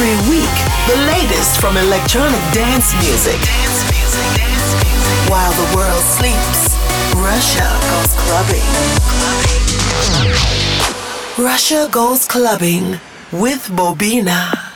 Every week, the latest from electronic dance music. While the world sleeps, Russia goes clubbing. Russia goes clubbing with Bobina.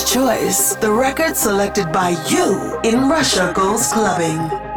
Choice, the record selected by you in Russia Goes Clubbing.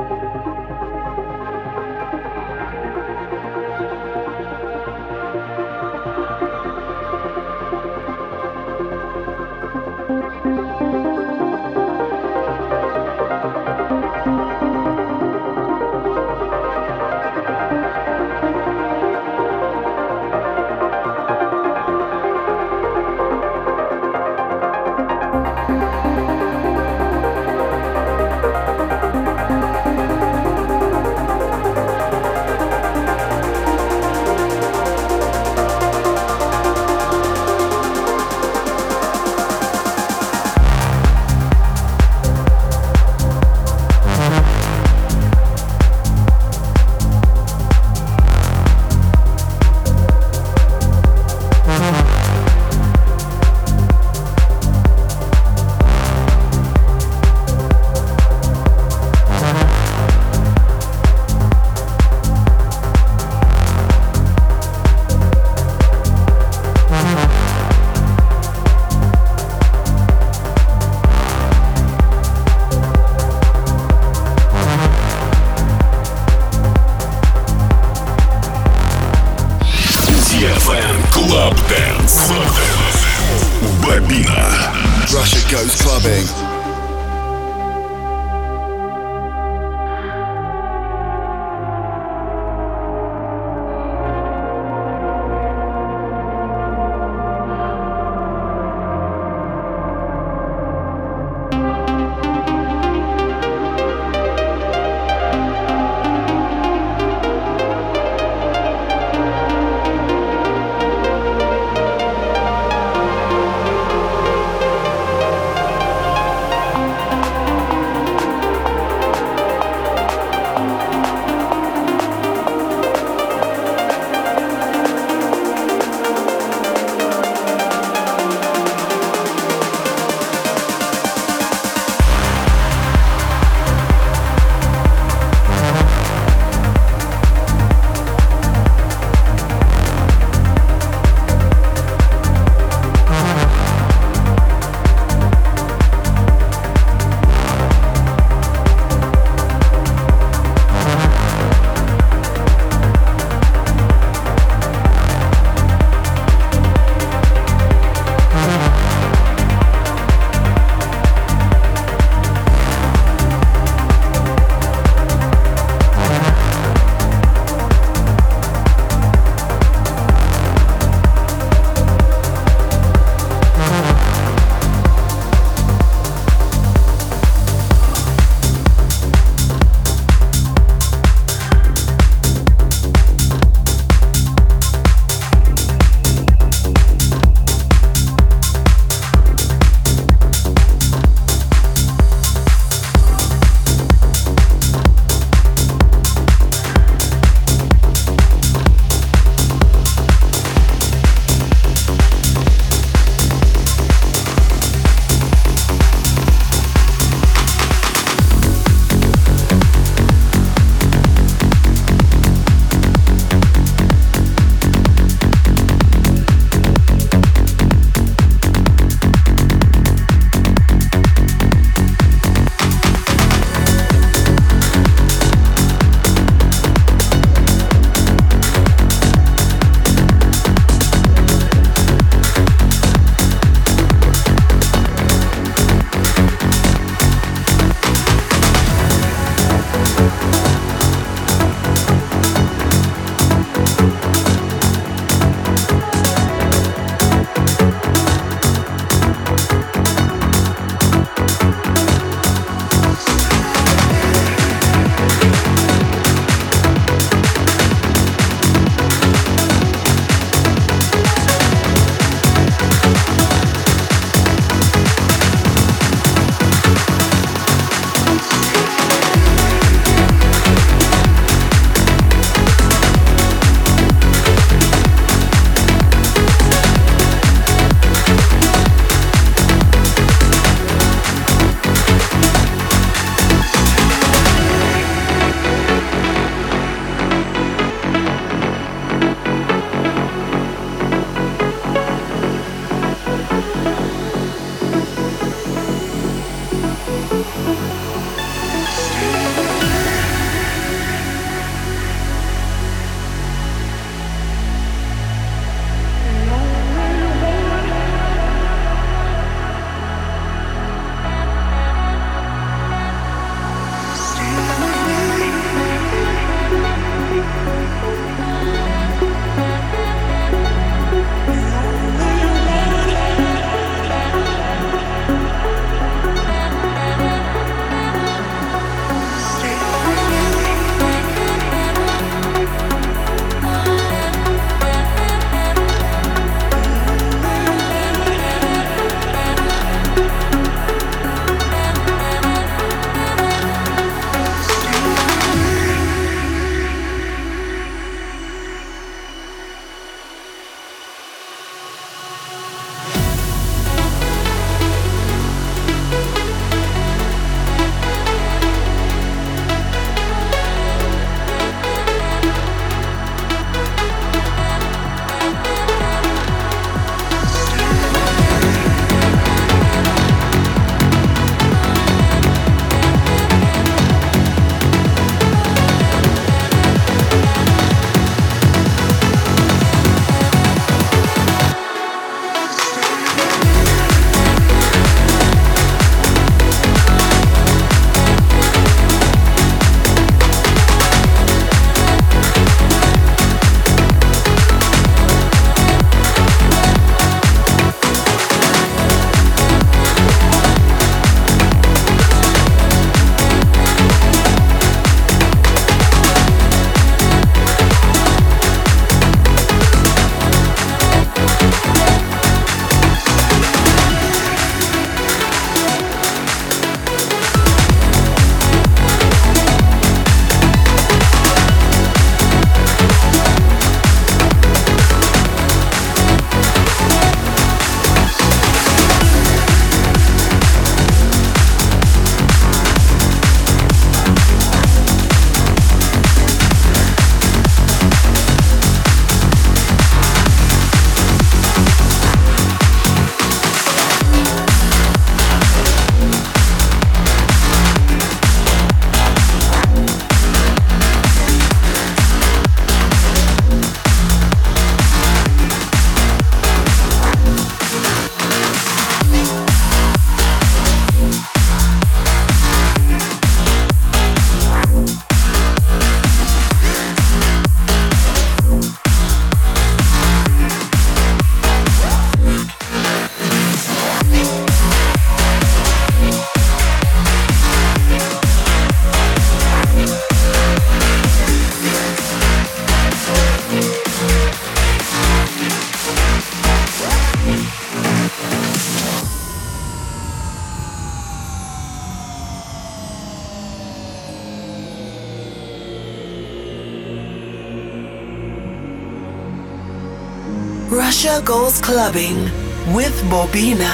Goes clubbing with Bobina.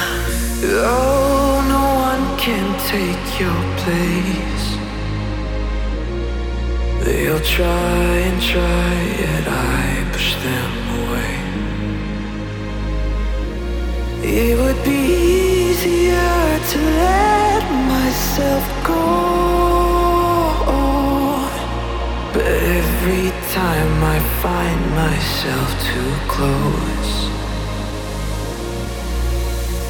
Oh, no one can take your place. They'll try and try, yet I push them away. It would be easier to let myself go. But every time I find myself too close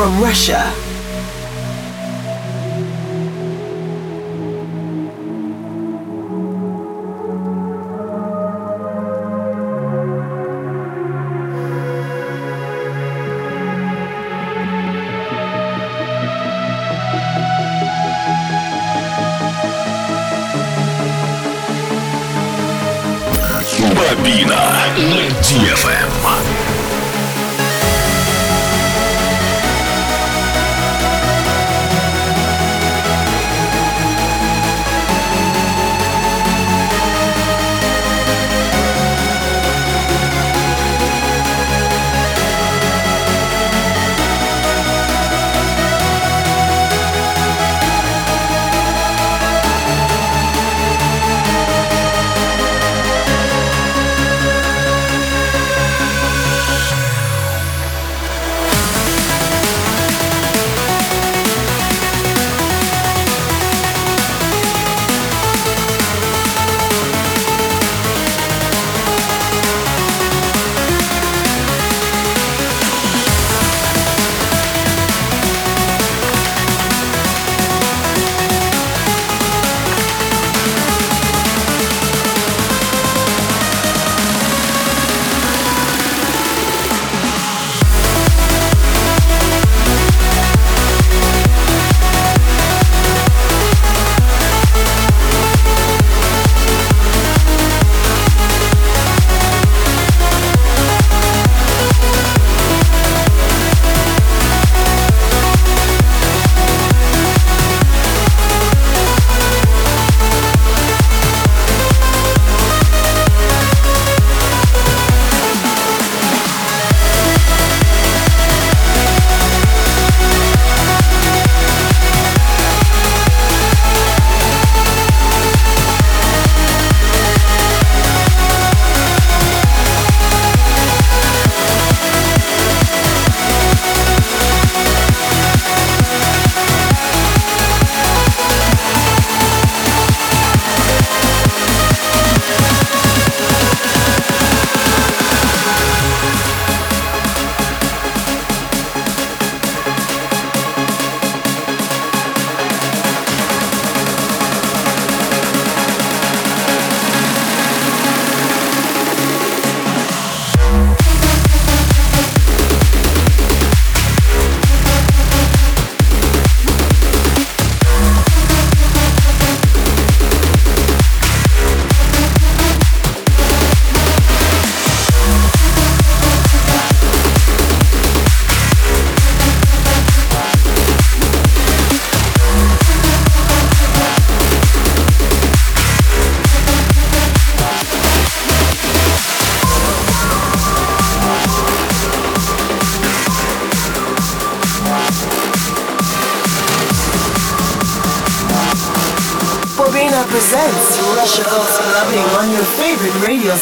from Russia.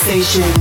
Favorite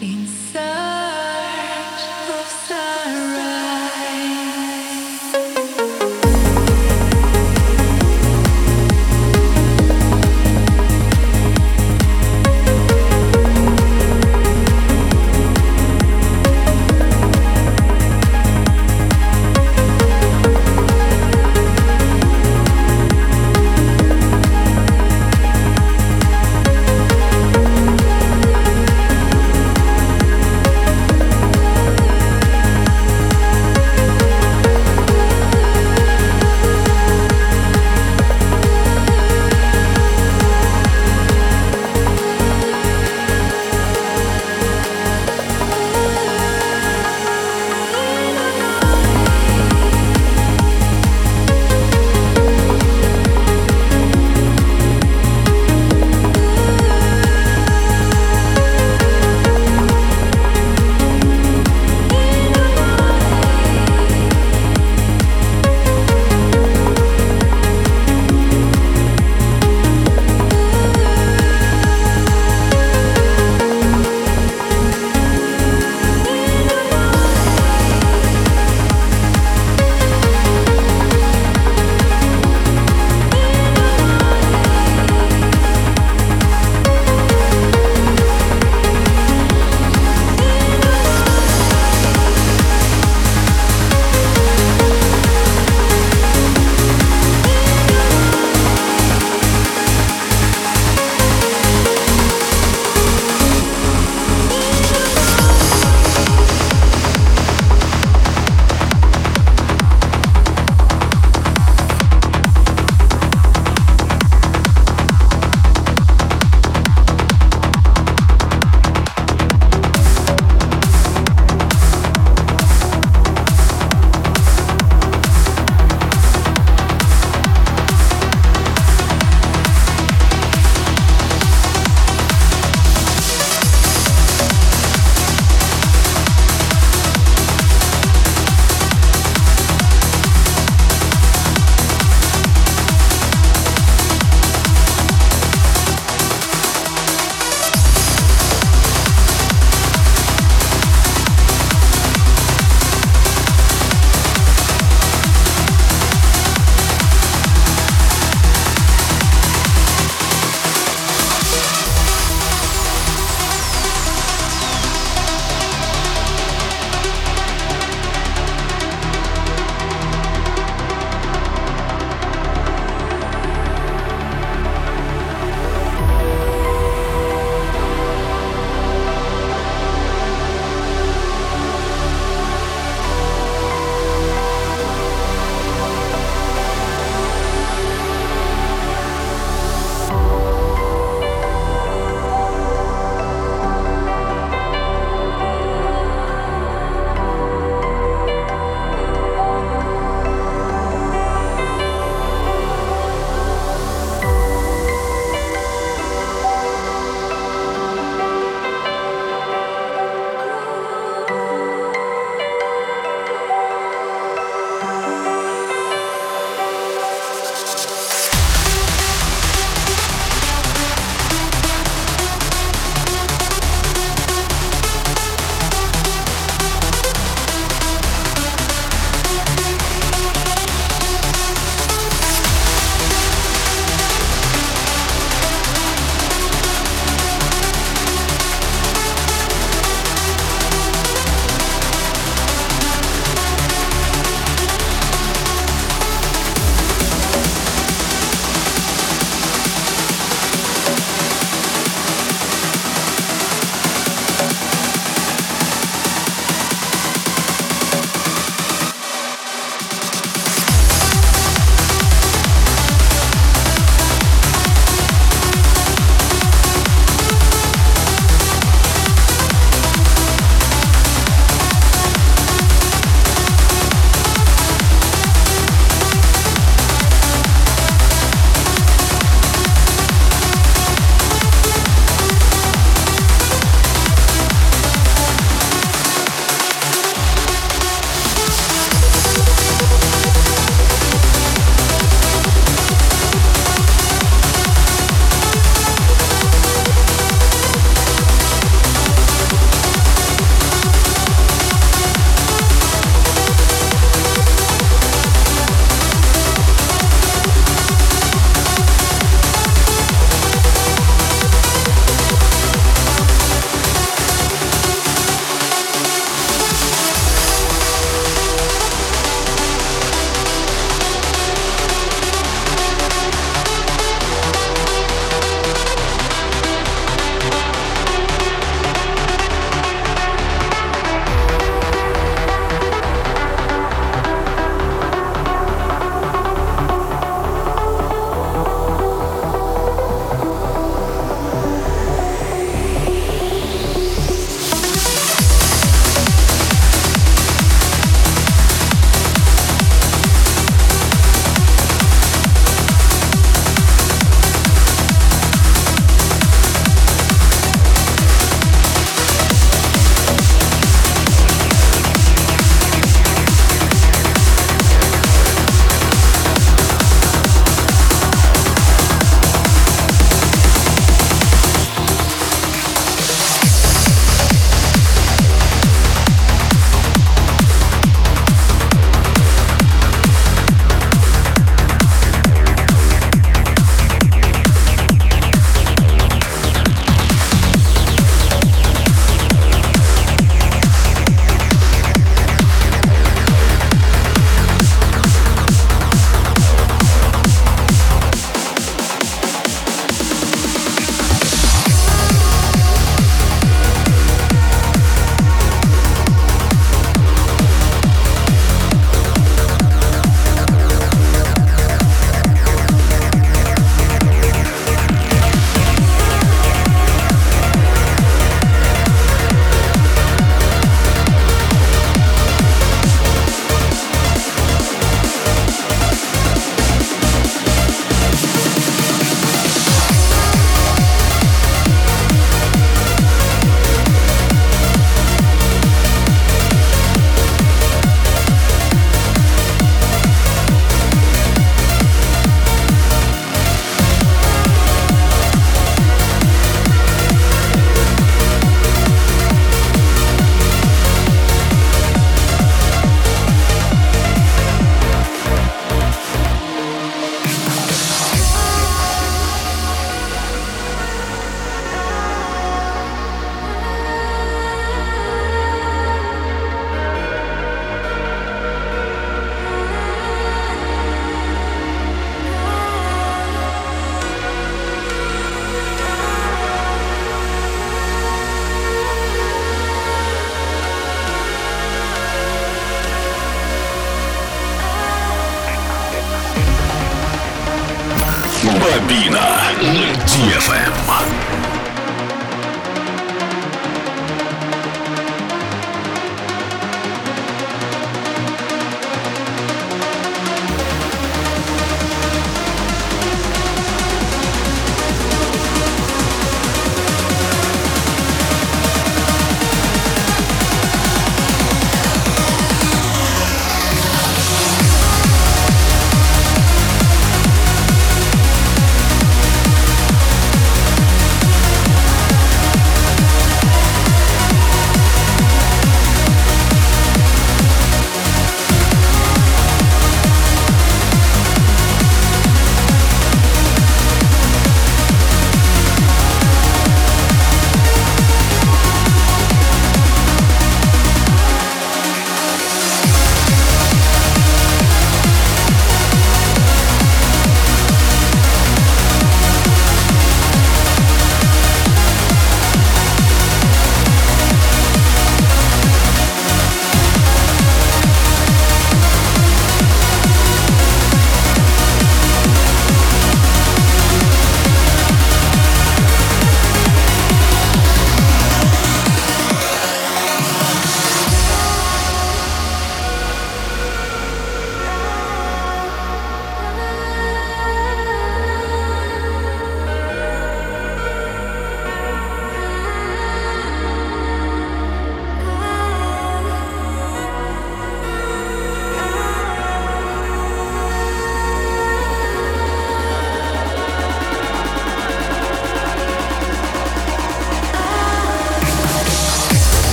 inside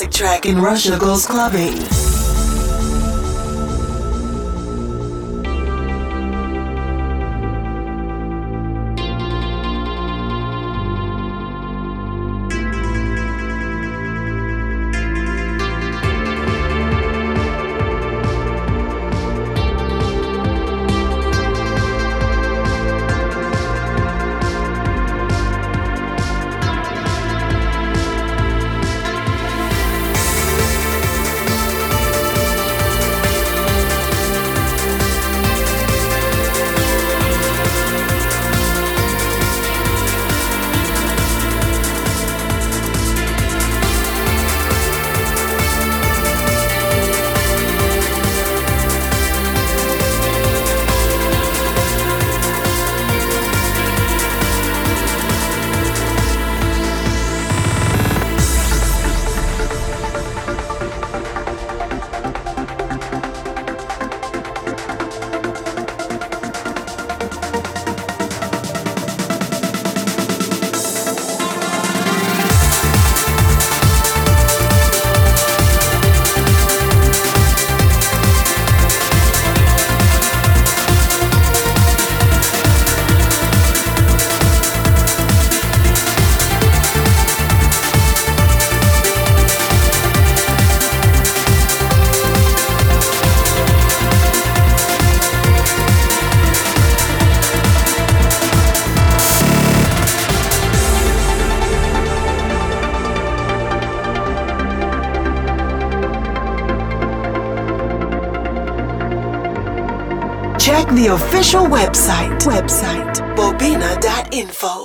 classic track in Russia Goes Clubbing. The official website, website, bobina.info.